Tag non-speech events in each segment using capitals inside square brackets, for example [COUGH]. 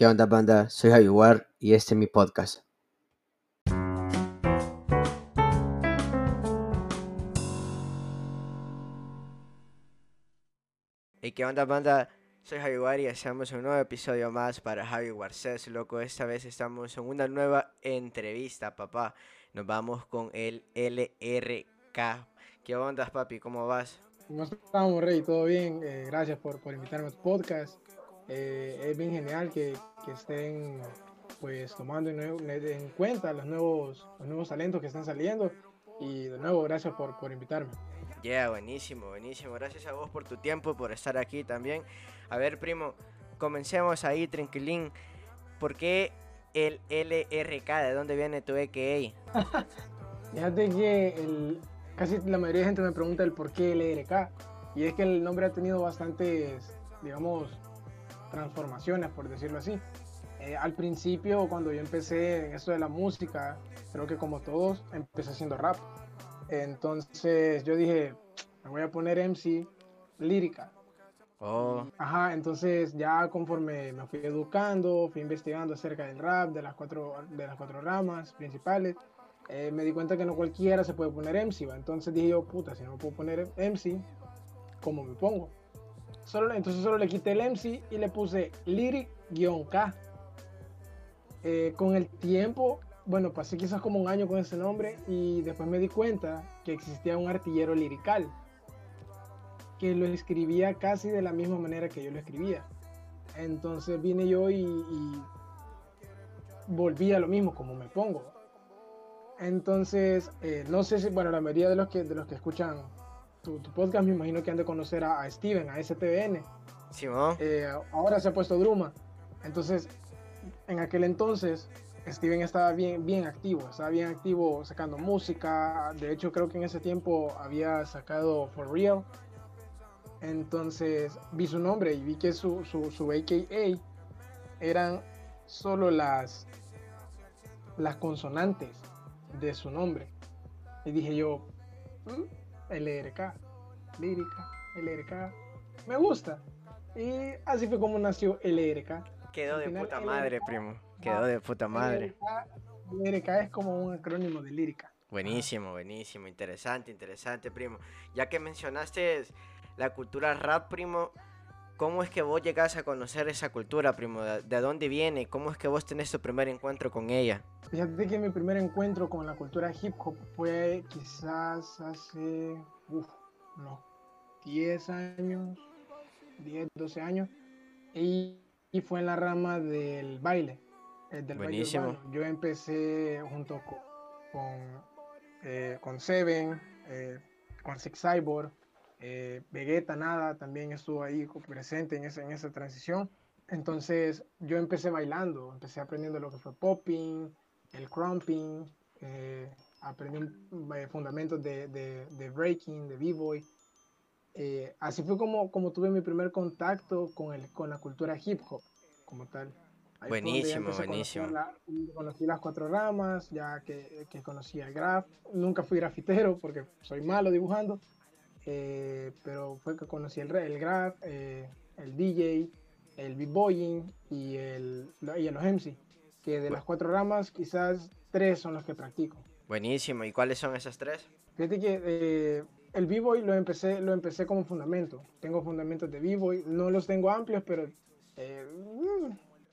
¿Qué onda banda? Soy Javier y este es mi podcast. ¿Y qué onda banda? Soy Javier y hacemos un nuevo episodio más para Javi Warces, loco. Esta vez estamos en una nueva entrevista, papá. Nos vamos con el LRK. ¿Qué onda, papi? ¿Cómo vas? ¿Cómo estamos, Rey? ¿Todo bien? Eh, gracias por, por invitarme a tu podcast. Eh, es bien genial que, que, estén pues tomando en, cuenta los nuevos, los nuevos talentos que están saliendo. Y de nuevo, gracias por, por invitarme. Ya, yeah, buenísimo, buenísimo. Gracias a vos por tu tiempo, por estar aquí también. A ver, primo, comencemos ahí, tranquilín. ¿Por qué el LRK? ¿De dónde viene tu EKA? [LAUGHS] Fíjate que el, casi la mayoría de gente me pregunta el por qué LRK. Y es que el nombre ha tenido bastantes, digamos, transformaciones, por decirlo así. Eh, al principio, cuando yo empecé en esto de la música, creo que como todos, empecé haciendo rap. Entonces yo dije, me voy a poner MC lírica. Oh. Ajá, entonces ya conforme me fui educando, fui investigando acerca del rap, de las cuatro, de las cuatro ramas principales, eh, me di cuenta que no cualquiera se puede poner MC. ¿va? Entonces dije yo, puta, si no me puedo poner MC, ¿cómo me pongo? Solo, entonces solo le quité el MC y le puse lyric-k. Eh, con el tiempo bueno, pasé quizás como un año con ese nombre y después me di cuenta que existía un artillero lirical que lo escribía casi de la misma manera que yo lo escribía. Entonces vine yo y, y volví a lo mismo, como me pongo. Entonces, eh, no sé si, bueno, la mayoría de los que, de los que escuchan tu, tu podcast me imagino que han de conocer a, a Steven, a STBN. Sí, ¿no? eh, ahora se ha puesto Druma. Entonces, en aquel entonces Steven estaba bien, bien activo, estaba bien activo sacando música. De hecho, creo que en ese tiempo había sacado For Real. Entonces vi su nombre y vi que su, su, su AKA eran solo las, las consonantes de su nombre. Y dije yo, mm, LRK, lírica, LRK, me gusta. Y así fue como nació LRK. Quedó de puta madre, LRK, primo. Quedó de puta madre. Lírica es como un acrónimo de lírica. Buenísimo, buenísimo, interesante, interesante, primo. Ya que mencionaste la cultura rap, primo, ¿cómo es que vos llegás a conocer esa cultura, primo? ¿De dónde viene? ¿Cómo es que vos tenés tu primer encuentro con ella? Fíjate que mi primer encuentro con la cultura hip hop fue quizás hace, uff, no, 10 años, 10, 12 años, y, y fue en la rama del baile el del Buenísimo. Yo empecé junto con, con, eh, con Seven, eh, con Six Cyborg, eh, Vegeta Nada también estuvo ahí presente en, ese, en esa transición. Entonces yo empecé bailando, empecé aprendiendo lo que fue popping, el crumping, eh, aprendí eh, fundamentos de, de, de, breaking, de b-boy. Eh, así fue como, como tuve mi primer contacto con, el, con la cultura hip hop como tal. Ahí buenísimo, buenísimo. La, conocí las cuatro ramas, ya que, que, conocí el graf. Nunca fui grafitero porque soy malo dibujando, eh, pero fue que conocí el, el graf, eh, el DJ, el b-boying y, el, y los MC. Que de las cuatro ramas, quizás tres son los que practico. Buenísimo, ¿y cuáles son esas tres? Fíjate que eh, el b-boy lo empecé, lo empecé como fundamento. Tengo fundamentos de b-boy, no los tengo amplios, pero eh,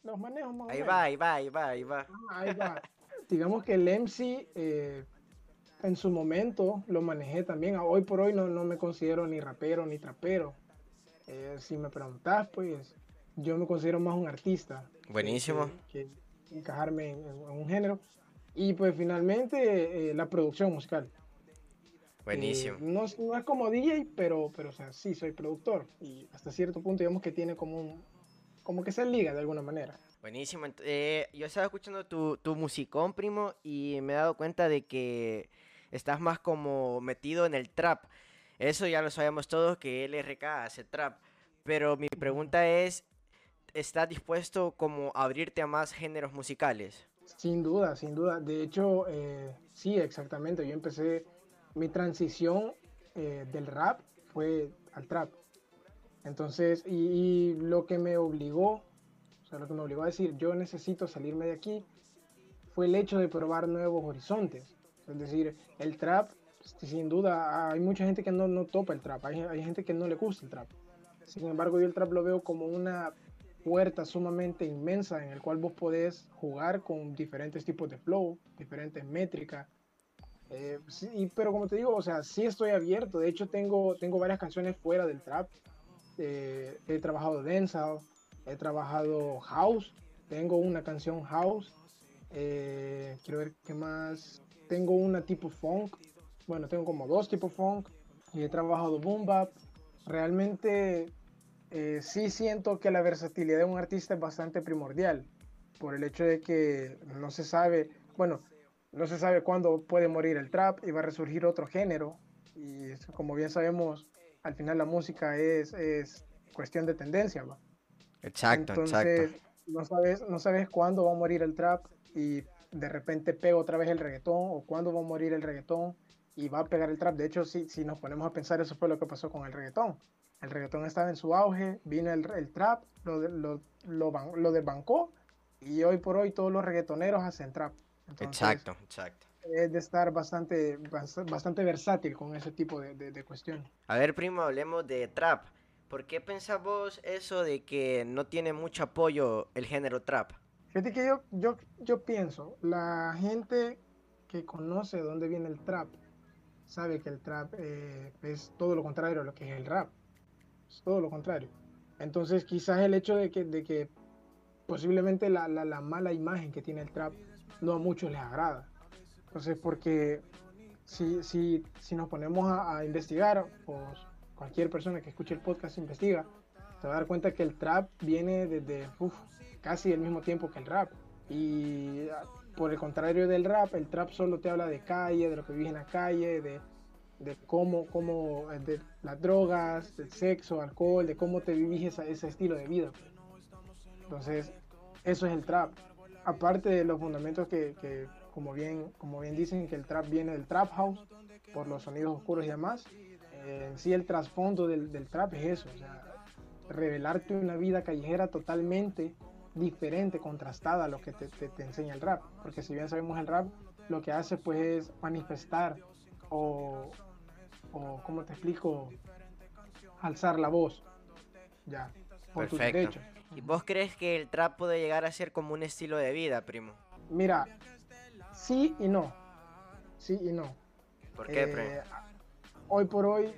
los manejos más ahí va, ahí va, ahí va, ahí va. Ah, ahí va. [LAUGHS] Digamos que el MC eh, en su momento lo manejé también. Hoy por hoy no, no me considero ni rapero ni trapero. Eh, si me preguntas, pues yo me considero más un artista. Buenísimo. Que, que encajarme en, en, un género. Y pues finalmente eh, la producción musical. Buenísimo. no, no, es como DJ, pero, pero o sea, sí soy productor. Y hasta cierto punto digamos que tiene como un, como que se liga de alguna manera. Buenísimo. Eh, yo estaba escuchando tu, tu musicón, primo, y me he dado cuenta de que estás más como metido en el trap. Eso ya lo sabemos todos, que LRK hace trap. Pero mi pregunta es, ¿estás dispuesto como a abrirte a más géneros musicales? Sin duda, sin duda. De hecho, eh, sí, exactamente. Yo empecé, mi transición eh, del rap fue al trap. Entonces, y, y, lo que me obligó o sea, lo que me obligó a decir, yo necesito salirme de aquí, fue el hecho de probar nuevos horizontes. Es decir, el trap, sin duda, hay mucha gente que no, no topa el trap, hay, hay gente que no le gusta el trap. Sin embargo, yo el trap lo veo como una puerta sumamente inmensa en el cual vos podés jugar con diferentes tipos de flow, diferentes métricas. Eh, sí, pero como te digo, o sea, sí estoy abierto. De hecho, tengo, tengo varias canciones fuera del trap. Eh, he trabajado dancehall, he trabajado house, tengo una canción house. Eh, quiero ver qué más. Tengo una tipo funk. Bueno, tengo como dos tipos funk. Y he trabajado boom bap. Realmente eh, sí siento que la versatilidad de un artista es bastante primordial, por el hecho de que no se sabe, bueno, no se sabe cuándo puede morir el trap y va a resurgir otro género. Y como bien sabemos, al final la música es, es cuestión de tendencia. ¿va? Exacto, Entonces, No sabes, no sabes cuándo va a morir el trap y de repente pega otra vez el reggaetón o cuándo va a morir el reggaetón y va a pegar el trap. De hecho, si, si nos ponemos a pensar, eso fue lo que pasó con el reggaetón el reggaetón estaba en su auge, vino el, el trap, lo, lo, lo, lo, desbancó y hoy por hoy todos los reggaetoneros hacen trap. exacto, exacto. Es de estar bastante, bastante versátil con ese tipo de, de, cuestiones. A ver, primo, hablemos de trap. ¿Por qué pensás vos eso de que no tiene mucho apoyo el género trap? Fíjate que yo, yo, yo pienso, la gente que conoce de dónde viene el trap sabe que el trap eh, es todo lo contrario a lo que es el rap es todo lo contrario. Entonces quizás el hecho de que, de que posiblemente la, la, mala imagen que tiene el trap no a muchos les agrada. Entonces porque si, si, si nos ponemos a, investigar, pues cualquier persona que escuche el podcast investiga, se va a dar cuenta que el trap viene desde casi el mismo tiempo que el rap. Y por el contrario del rap, el trap solo te habla de calle, de lo que vive en la calle, de, de cómo, cómo eh, de las drogas, del sexo, alcohol, de cómo te vivís ese estilo de vida. Entonces, eso es el trap. Aparte de los fundamentos que, que, como, bien, como bien dicen, que el trap viene del trap house, por los sonidos oscuros y demás, eh, en sí el trasfondo del, del, trap es eso, revelarte una vida callejera totalmente diferente, contrastada a lo que te, te, te enseña el rap. Porque si bien sabemos el rap, lo que hace pues es manifestar o, o ¿cómo te explico? Alzar la voz. Ya, por Perfecto. ¿Y vos crees que el trap puede llegar a ser como un estilo de vida, primo? Mira, sí y no. Sí y no. ¿Por qué, primo? Eh, hoy por hoy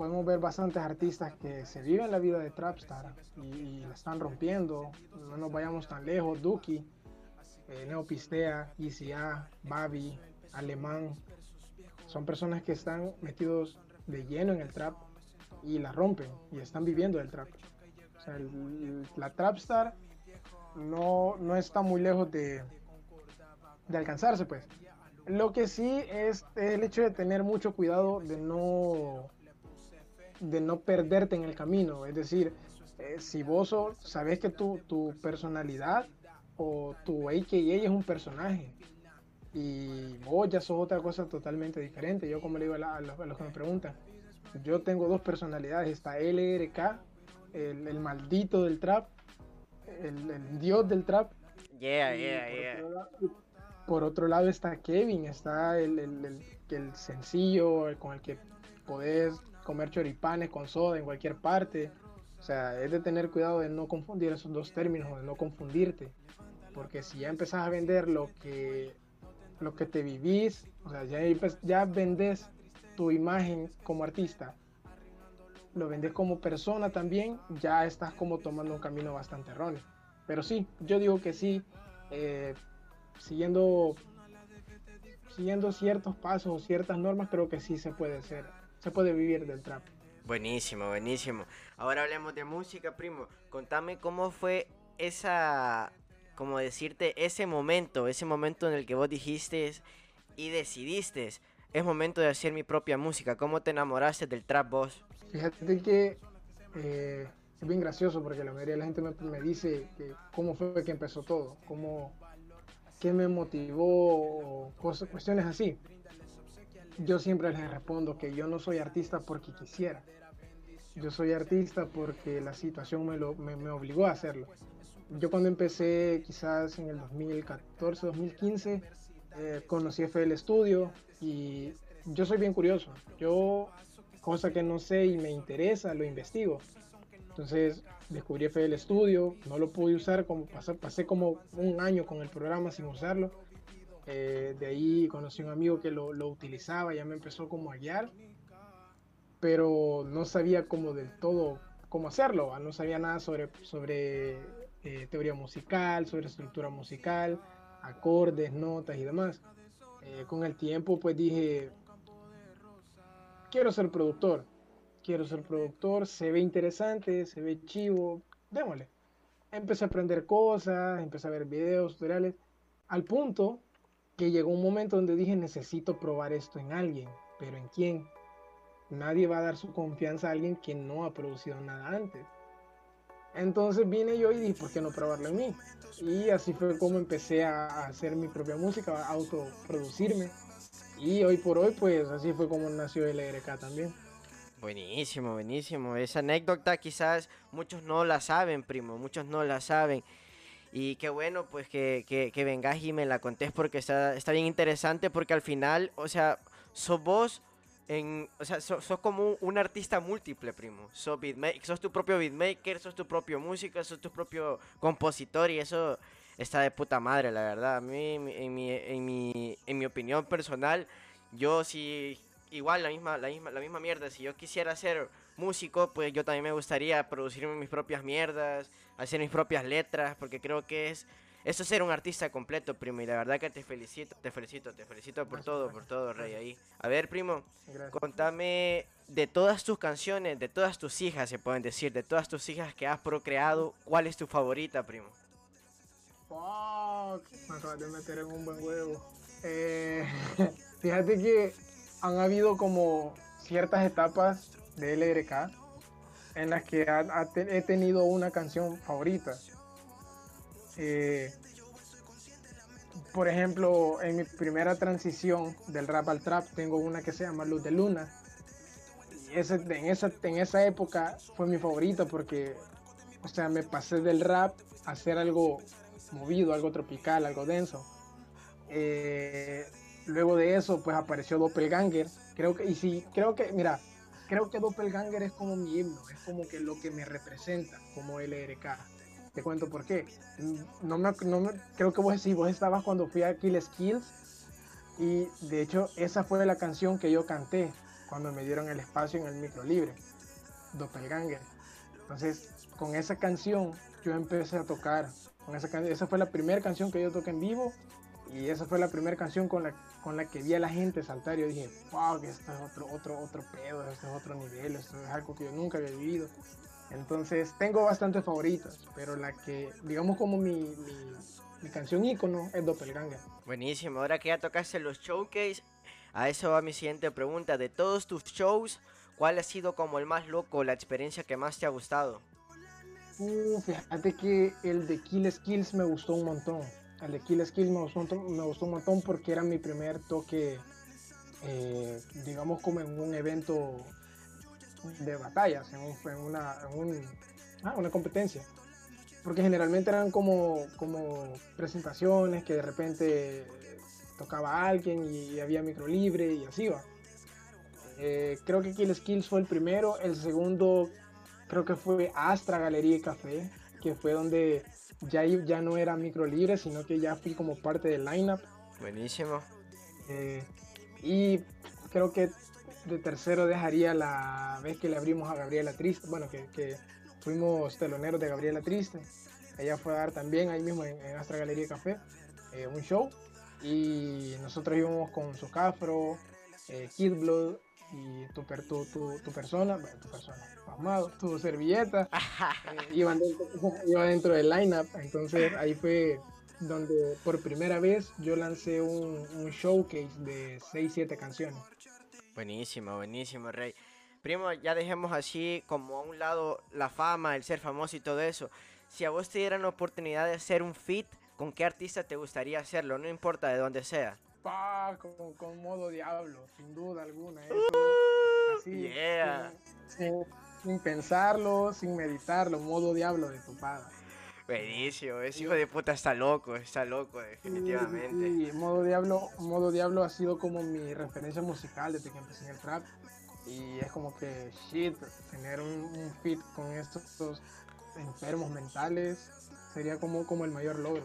podemos ver bastantes artistas que se viven la vida de Trapstar y, la están rompiendo. No nos vayamos tan lejos. Duki, eh, Neopistea, ICA, Babi, Alemán, son personas que están metidos de lleno en el trap y la rompen y están viviendo del trap. O sea, la trapstar no, no está muy lejos de, de alcanzarse, pues. Lo que sí es, el hecho de tener mucho cuidado de no, de no perderte en el camino. Es decir, eh, si vos sabes que tu, tu personalidad o tu AKA es un personaje y vos ya sos otra cosa totalmente diferente. Yo como le digo a, los, que me preguntan, yo tengo dos personalidades, está LRK, el, el maldito del trap, el, el, dios del trap. Yeah, yeah, yeah. por otro lado está Kevin, está el, el, el, sencillo, con el que podés comer choripanes con soda en cualquier parte. O sea, es de tener cuidado de no confundir esos dos términos, de no confundirte. Porque si ya empezás a vender lo que lo que te vivís, o sea, ya, ya vendes tu imagen como artista, lo vendes como persona también, ya estás como tomando un camino bastante erróneo. Pero sí, yo digo que sí, eh, siguiendo, siguiendo ciertos pasos, ciertas normas, creo que sí se puede hacer, se puede vivir del trap. Buenísimo, buenísimo. Ahora hablemos de música, primo. Contame cómo fue esa como decirte ese momento, ese momento en el que vos dijiste y decidiste, es momento de hacer mi propia música. ¿Cómo te enamoraste del trap vos? Fíjate que eh, es bien gracioso porque la mayoría de la gente me, dice que cómo fue que empezó todo, cómo, qué me motivó, cosas, cuestiones así. Yo siempre les respondo que yo no soy artista porque quisiera. Yo soy artista porque la situación me, lo, me obligó a hacerlo. yo cuando empecé, quizás en el 2014, 2015, eh, conocí FL Studio y yo soy bien curioso. Yo, cosa que no sé y me interesa, lo investigo. Entonces descubrí FL Studio, no lo pude usar, como pasé, pasé como un año con el programa sin usarlo. Eh, de ahí conocí a un amigo que lo, lo, utilizaba, ya me empezó como a guiar, pero no sabía como del todo cómo hacerlo, no sabía nada sobre, sobre eh, teoría musical, sobre estructura musical, acordes, notas y demás. Eh, con el tiempo pues dije, quiero ser productor, quiero ser productor, se ve interesante, se ve chivo, démosle. Empecé a aprender cosas, empecé a ver videos, tutoriales, al punto que llegó un momento donde dije, necesito probar esto en alguien, pero ¿en quién? Nadie va a dar su confianza a alguien que no ha producido nada antes. Entonces vine yo y dije, ¿por qué no probarlo en mí? Y así fue como empecé a hacer mi propia música, a autoproducirme. Y hoy por hoy, pues así fue como nació el LRK también. Buenísimo, buenísimo. Esa anécdota quizás muchos no la saben, primo, muchos no la saben. Y qué bueno, pues que, que, vengas y me la contés porque está, está bien interesante porque al final, o sea, sos vos en, o sea, sos, como un, artista múltiple, primo. Sos, sos tu propio beatmaker, sos tu propio músico, sos tu propio compositor y eso está de puta madre, la verdad. A mí, en mi, en mi, en mi opinión personal, yo sí, igual la misma, la misma, la misma mierda, si yo quisiera ser músico, pues yo también me gustaría producir mis propias mierdas, hacer mis propias letras, porque creo que es eso es ser un artista completo, primo, y la verdad que te felicito, te felicito, te felicito por todo, por todo, Rey, ahí. A ver, primo, contame de todas tus canciones, de todas tus hijas, se pueden decir, de todas tus hijas que has procreado, ¿cuál es tu favorita, primo? Fuck, me acabas de meter en un buen huevo. Eh, [LAUGHS] fíjate que han habido como ciertas etapas de LRK en las que he tenido una canción favorita eh, por ejemplo, en mi primera transición del rap al trap tengo una que se llama Luz de Luna. Y ese, en, esa, en esa época fue mi favorita porque, o sea, me pasé del rap a hacer algo movido, algo tropical, algo denso. Eh, luego de eso, pues apareció Doppelganger. Creo que, y sí, creo que, mira, creo que Doppelganger es como mi himno, es como que lo que me representa como LRK. Te cuento por qué. No me, no creo que vos, sí, vos estabas cuando fui a Kill Skills y de hecho esa fue la canción que yo canté cuando me dieron el espacio en el micro libre, Doppelganger. Entonces, con esa canción yo empecé a tocar. Con esa, esa fue la primera canción que yo toqué en vivo y esa fue la primera canción con la, con la que vi a la gente saltar. Y yo dije, wow, que esto es otro, otro, otro pedo, esto es otro nivel, esto es algo que yo nunca había vivido. Entonces tengo bastantes favoritas, pero la que, digamos como mi, mi, canción ícono es Doppelganger. Buenísimo, ahora que ya tocaste los showcase, a eso va mi siguiente pregunta. De todos tus shows, ¿cuál ha sido como el más loco, la experiencia que más te ha gustado? Uh, fíjate que el de Kill Skills me gustó un montón. El de Kill Skills me gustó, me gustó un montón porque era mi primer toque, eh, digamos como en un evento de batallas en, una, ah, una competencia. Porque generalmente eran como, como presentaciones que de repente tocaba alguien y, había micro libre y así va. Eh, creo que Kill Skills fue el primero. El segundo creo que fue Astra Galería y Café, que fue donde ya, ya no era micro libre, sino que ya fui como parte del lineup. Buenísimo. Eh, y creo que de tercero dejaría la vez que le abrimos a Gabriela Triste, bueno, que, fuimos teloneros de Gabriela Triste. Ella fue a dar también ahí mismo en, Astra Galería Café eh, un show. Y nosotros íbamos con su cafro, eh, Kid Blood y tu, tu, tu, tu persona, tu persona, amado, tu servilleta, [LAUGHS] eh, iban, dentro, [LAUGHS] iban dentro del lineup. Entonces ahí fue donde por primera vez yo lancé un, un showcase de 6-7 canciones. Buenísimo, buenísimo, Rey. Primo, ya dejemos así como a un lado la fama, el ser famoso y todo eso. Si a vos te dieran la oportunidad de hacer un fit, ¿con qué artista te gustaría hacerlo? No importa de dónde sea. Pa, con, modo diablo, sin duda alguna. Uh, así, yeah. sin, pensarlo, sin meditarlo, modo diablo de tu padre. Buenísimo, ese hijo de puta está loco, está loco, definitivamente. Sí, modo Diablo, modo Diablo ha sido como mi referencia musical desde que empecé en el trap. Y es como que, shit, tener un, un fit con estos enfermos mentales sería como, como el mayor logro.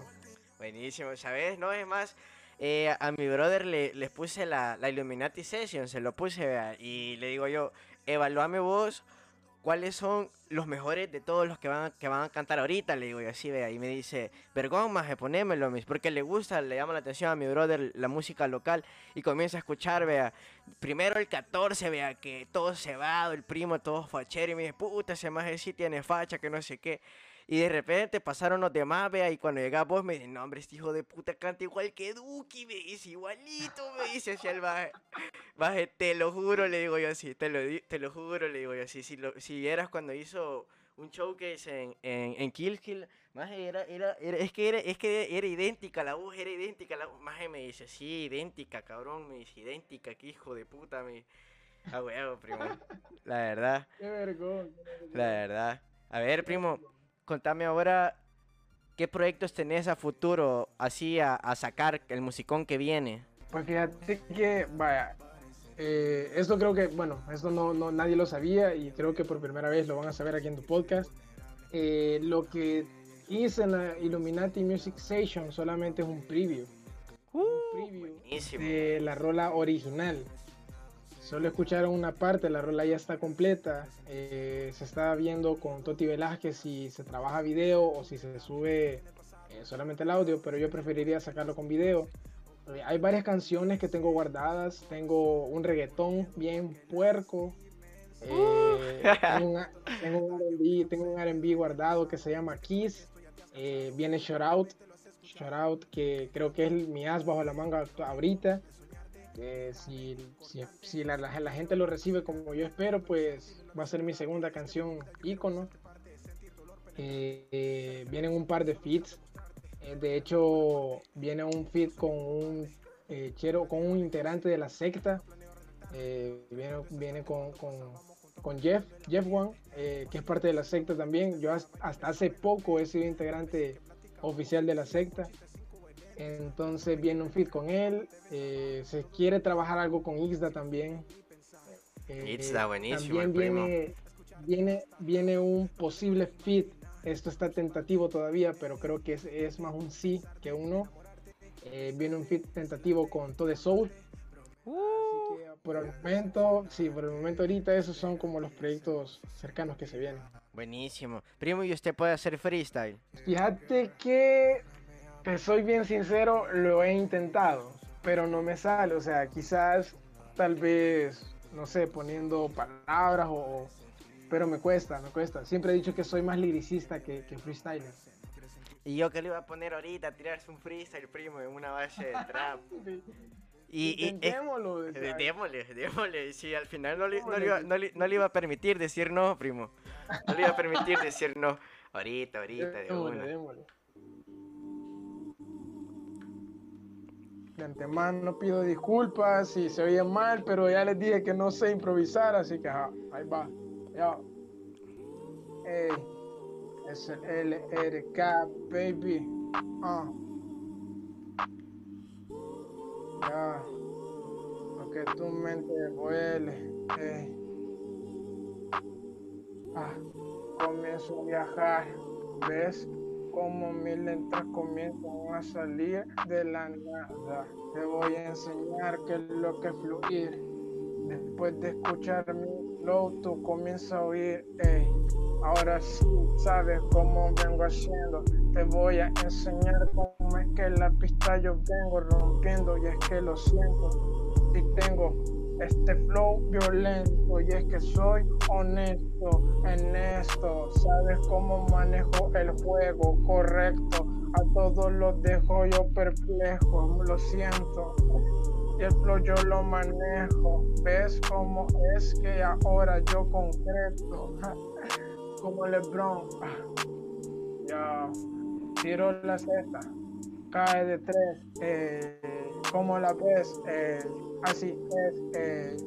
Buenísimo, ¿sabes? No, es más, eh, a mi brother le, les puse la, la Illuminati Session, se lo puse, vea, y le digo yo, evaluame vos cuáles son los mejores de todos los que van, que van a cantar ahorita, le digo yo así, vea, y me dice, vergón, más ponémelo, mis, porque le gusta, le llama la atención a mi brother la música local, y comienza a escuchar, vea, primero el 14, vea, que todo cebado, el primo todo fachero, y me dice, puta, ese más sí tiene facha, que no sé qué, y de repente pasaron los demás, vea, y cuando llega vos me dice, no, hombre, este hijo de puta canta igual que Duki, me dice, igualito, me dice hacia el baje. Baje, te lo juro, le digo yo así, te lo, te lo juro, le digo yo así. Si, lo, si vieras cuando hizo un showcase en, en, en Kill Kill, más era, era, era, es que era, es que era idéntica, la voz era idéntica, la más me dice, sí, idéntica, cabrón, me dice, idéntica, que hijo de puta, me Ah, huevo, primo. La verdad. Qué vergüenza. La verdad. A ver, primo, contame ahora qué proyectos tenés a futuro, así a, a sacar el musicón que viene. Pues fíjate que, vaya, eh, esto creo que, bueno, esto no, no, nadie lo sabía y creo que por primera vez lo van a saber aquí en tu podcast. Eh, lo que hice en la Illuminati Music Station solamente es un preview. Uh, un preview buenísimo. de la rola original. Solo escucharon una parte, la rola ya está completa. Eh, se está viendo con Toti Velázquez si se trabaja video o si se sube eh, solamente el audio, pero yo preferiría sacarlo con video. Eh, hay varias canciones que tengo guardadas. Tengo un reggaetón bien puerco. Eh, tengo un, tengo un R&B tengo un R&B guardado que se llama Kiss. Eh, viene Shout Out. Shout Out que creo que es mi as bajo la manga ahorita. Si si, si la, gente lo recibe como yo espero, pues va a ser mi segunda canción ícono. Eh, vienen un par de feats. Eh, de hecho, viene un feat con un eh, chero, con un integrante de la secta. Viene viene con, con- con Jeff, Jeff eh, que es parte de la secta también. Yo has- hasta hace poco he sido integrante oficial de la secta. Entonces viene un feat con él. eh, se quiere trabajar algo con Ixda también. Eh, Ixda, buenísimo, También primo. viene, viene, viene un posible fit. Esto está tentativo todavía, pero creo que es, es más un sí que un no. Eh, viene un fit tentativo con Tode Soul. Así que por el momento, sí, por el momento ahorita esos son como los proyectos cercanos que se vienen. Buenísimo. Primo, ¿y usted puede hacer freestyle? Fíjate que, te soy bien sincero, lo he intentado, pero no me sale. O sea, quizás, tal vez, no sé, poniendo palabras o... Pero me cuesta, me cuesta. Siempre he dicho que soy más liricista que, que freestyler. Y yo que le iba a poner ahorita a tirarse un freestyle, primo, en una base de [LAUGHS] trap. Y, y, sea, démosle, démosle. Si al final no le, no, le iba, no, le, no le iba a permitir decir no, primo. No le iba a permitir decir no. Ahorita, ahorita, de démosle, una. démosle. De antemano pido disculpas si se oye mal, pero ya les dije que no sé improvisar, así que ahí va. Ya. Ey, es el LRK, baby. Ah. Ya. Lo tu mente duele. Ey. Ah. Comienzo a viajar. ¿Ves? Como mis letras comienzan a salir de la nada. Te voy a enseñar qué es lo que es fluir. Después de escuchar mi flow, tú comienzas a oír. Ey, ahora sí sabes cómo vengo haciendo. Te voy a enseñar cómo es que la pista yo vengo rompiendo. Y es que lo siento. Si tengo este flow violento y es que soy honesto en esto. Sabes cómo manejo el juego correcto. A todos los dejo yo perplejo, lo siento. Y el flow yo lo manejo. ¿Ves cómo es que ahora yo concreto? [LAUGHS] Como LeBron. Ya tiro la cesta. Cae de tres. Eh, como la ves? Eh, así es.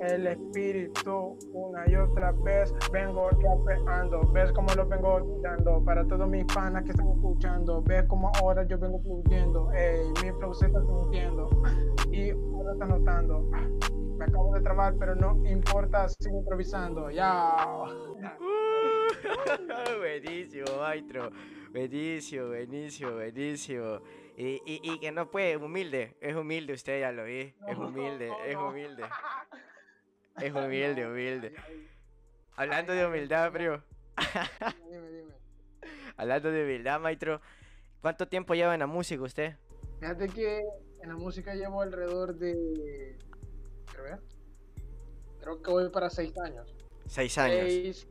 El espíritu una y otra vez vengo rapeando, ves cómo lo vengo dando para todos mis panas que están escuchando, ves cómo ahora yo vengo fluyendo, mi flow se está sintiendo y ahora está notando, me acabo de trabar pero no importa, sigo improvisando, ya. [LAUGHS] buenísimo, maestro, buenísimo, buenísimo, buenísimo. Y, y, y, que no puede, humilde, es humilde usted, ya lo vi, es humilde, [LAUGHS] es humilde. Es humilde, humilde. Hablando de humildad, bro. Dime, dime. [LAUGHS] Hablando de humildad, maestro. ¿Cuánto tiempo lleva en la música usted? Fíjate que en la música llevo alrededor de. Creo, creo que voy para seis años. Seis años. Seis,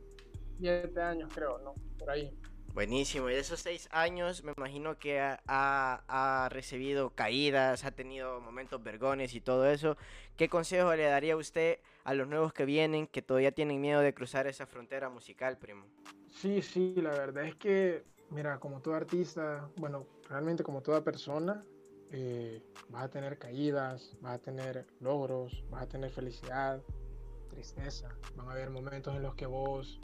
siete años, creo, ¿no? Por ahí. Buenísimo. Y de esos seis años, me imagino que ha, recibido caídas, ha tenido momentos vergones y todo eso. ¿Qué consejo le daría usted a los nuevos que vienen, que todavía tienen miedo de cruzar esa frontera musical, primo? Sí, sí, la verdad es que, mira, como todo artista, bueno, realmente como toda persona, eh, vas a tener caídas, vas a tener logros, vas a tener felicidad, tristeza. Van a haber momentos en los que vos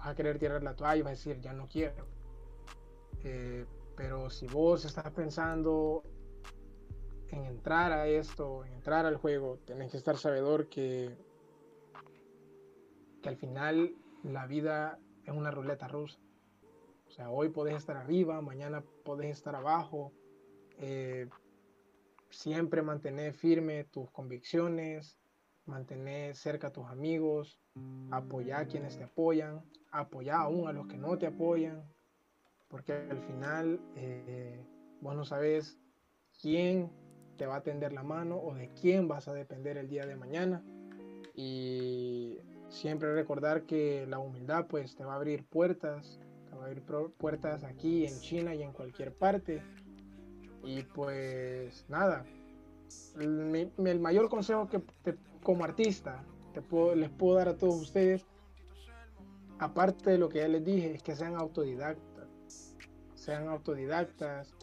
vas a querer tirar la toalla y vas a decir, ya no quiero. Eh, pero si vos estás pensando en entrar a esto, en entrar al juego, tenés que estar sabedor que, que al final la vida es una ruleta rusa. O sea, hoy podés estar arriba, mañana podés estar abajo. Eh, siempre mantener firme tus convicciones, mantener cerca a tus amigos, apoyar a quienes te apoyan, apoyar aún a los que no te apoyan, porque al final eh, vos no sabes quién te va a tender la mano o de quién vas a depender el día de mañana. Y siempre recordar que la humildad pues te va a abrir puertas, te va a abrir puertas aquí en China y en cualquier parte. Y pues nada, el, mayor consejo que como artista puedo, les puedo dar a todos ustedes, aparte de lo que ya les dije, es que sean autodidactas. Sean autodidactas,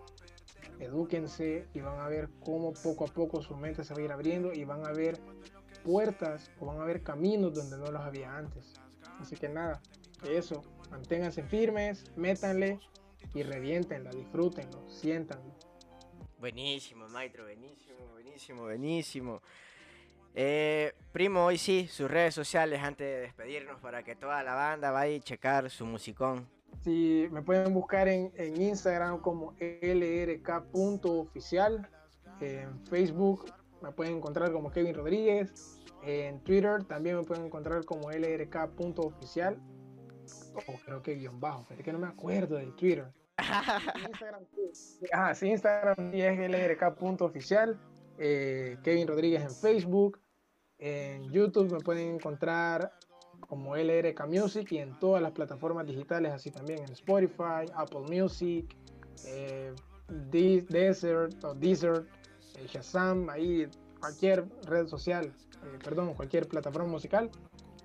edúquense y van a ver cómo poco a poco su mente se va a ir abriendo y van a ver puertas o van a ver caminos donde no los había antes. Así que nada, eso, manténganse firmes, métanle y reviéntenla, disfrútenlo, siéntanlo. Buenísimo, maestro, buenísimo, buenísimo, buenísimo. Eh, primo, hoy sí, sus redes sociales antes de despedirnos para que toda la banda vaya a checar su musicón. Sí, me pueden buscar en, Instagram como lrk.oficial, en Facebook me pueden encontrar como Kevin Rodríguez, en Twitter también me pueden encontrar como lrk.oficial, o creo que guion bajo, es que no me acuerdo del Twitter. [LAUGHS] Instagram, ah, sí, Instagram sí es lrk.oficial, eh, Kevin Rodríguez en Facebook, en YouTube me pueden encontrar como LRK Music y en todas las plataformas digitales, así también en Spotify, Apple Music, eh, Desert o Desert, eh, Shazam, ahí cualquier red social, eh, perdón, cualquier plataforma musical,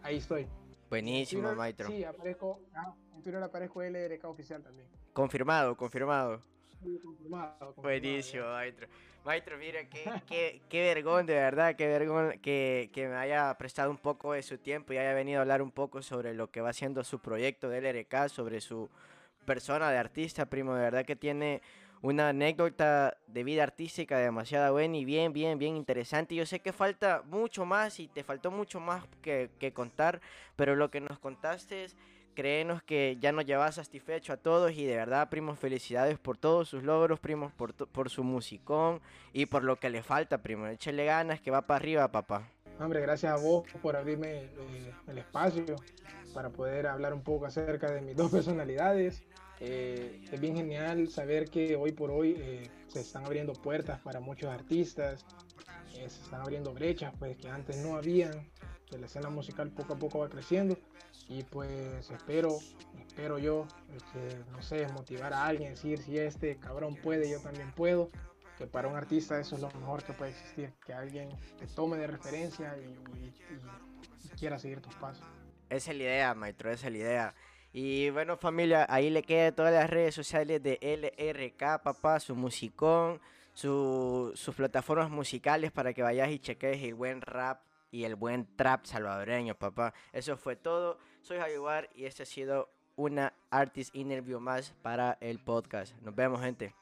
ahí estoy. Buenísimo, Twitter, maestro. Sí, aparezco, ah, en Twitter aparezco LRK oficial también. Confirmado, confirmado. Sí, confirmado, confirmado, Buenísimo, maestro. Maestro, mira, qué, qué, qué vergón, de verdad, qué vergón que, que me haya prestado un poco de su tiempo y haya venido a hablar un poco sobre lo que va siendo su proyecto de LRK, sobre su persona de artista, primo. De verdad que tiene una anécdota de vida artística demasiado buena y bien, bien, bien interesante. Yo sé que falta mucho más y te faltó mucho más que, que contar, pero lo que nos contaste es créenos que ya nos llevas satisfecho a todos y de verdad, primos, felicidades por todos sus logros, primos, por, por su musicón y por lo que le falta, primo. Échale ganas, que va para arriba, papá. Hombre, gracias a vos por abrirme eh, el espacio para poder hablar un poco acerca de mis [LAUGHS] dos personalidades. Eh, es bien genial saber que hoy por hoy eh, se están abriendo puertas para muchos artistas, se están abriendo brechas pues que antes no habían, que la escena musical poco a poco va creciendo y pues espero, espero yo que, no sé, motivar a alguien, decir si este cabrón puede, yo también puedo, que para un artista eso es lo mejor que puede existir, que alguien te tome de referencia y, y, y quiera seguir tus pasos. Esa es la idea, maestro, esa es la idea. Y bueno, familia, ahí le quedan todas las redes sociales de LRK, papá, su musicón, su, sus plataformas musicales para que vayas y cheques el buen rap y el buen trap salvadoreño, papá. Eso fue todo. Soy Javier y este ha sido una artist interview más para el podcast. Nos vemos, gente.